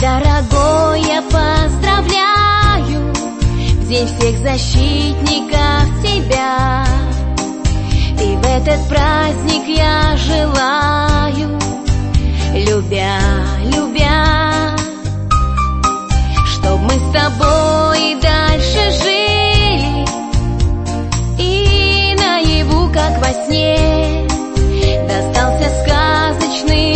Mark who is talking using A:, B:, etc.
A: Дорогой, я поздравляю. В день всех защитников тебя. И в этот праздник я желаю. Любя, любя Чтоб мы с тобой дальше жили. И наяву, как во сне Достался сказочный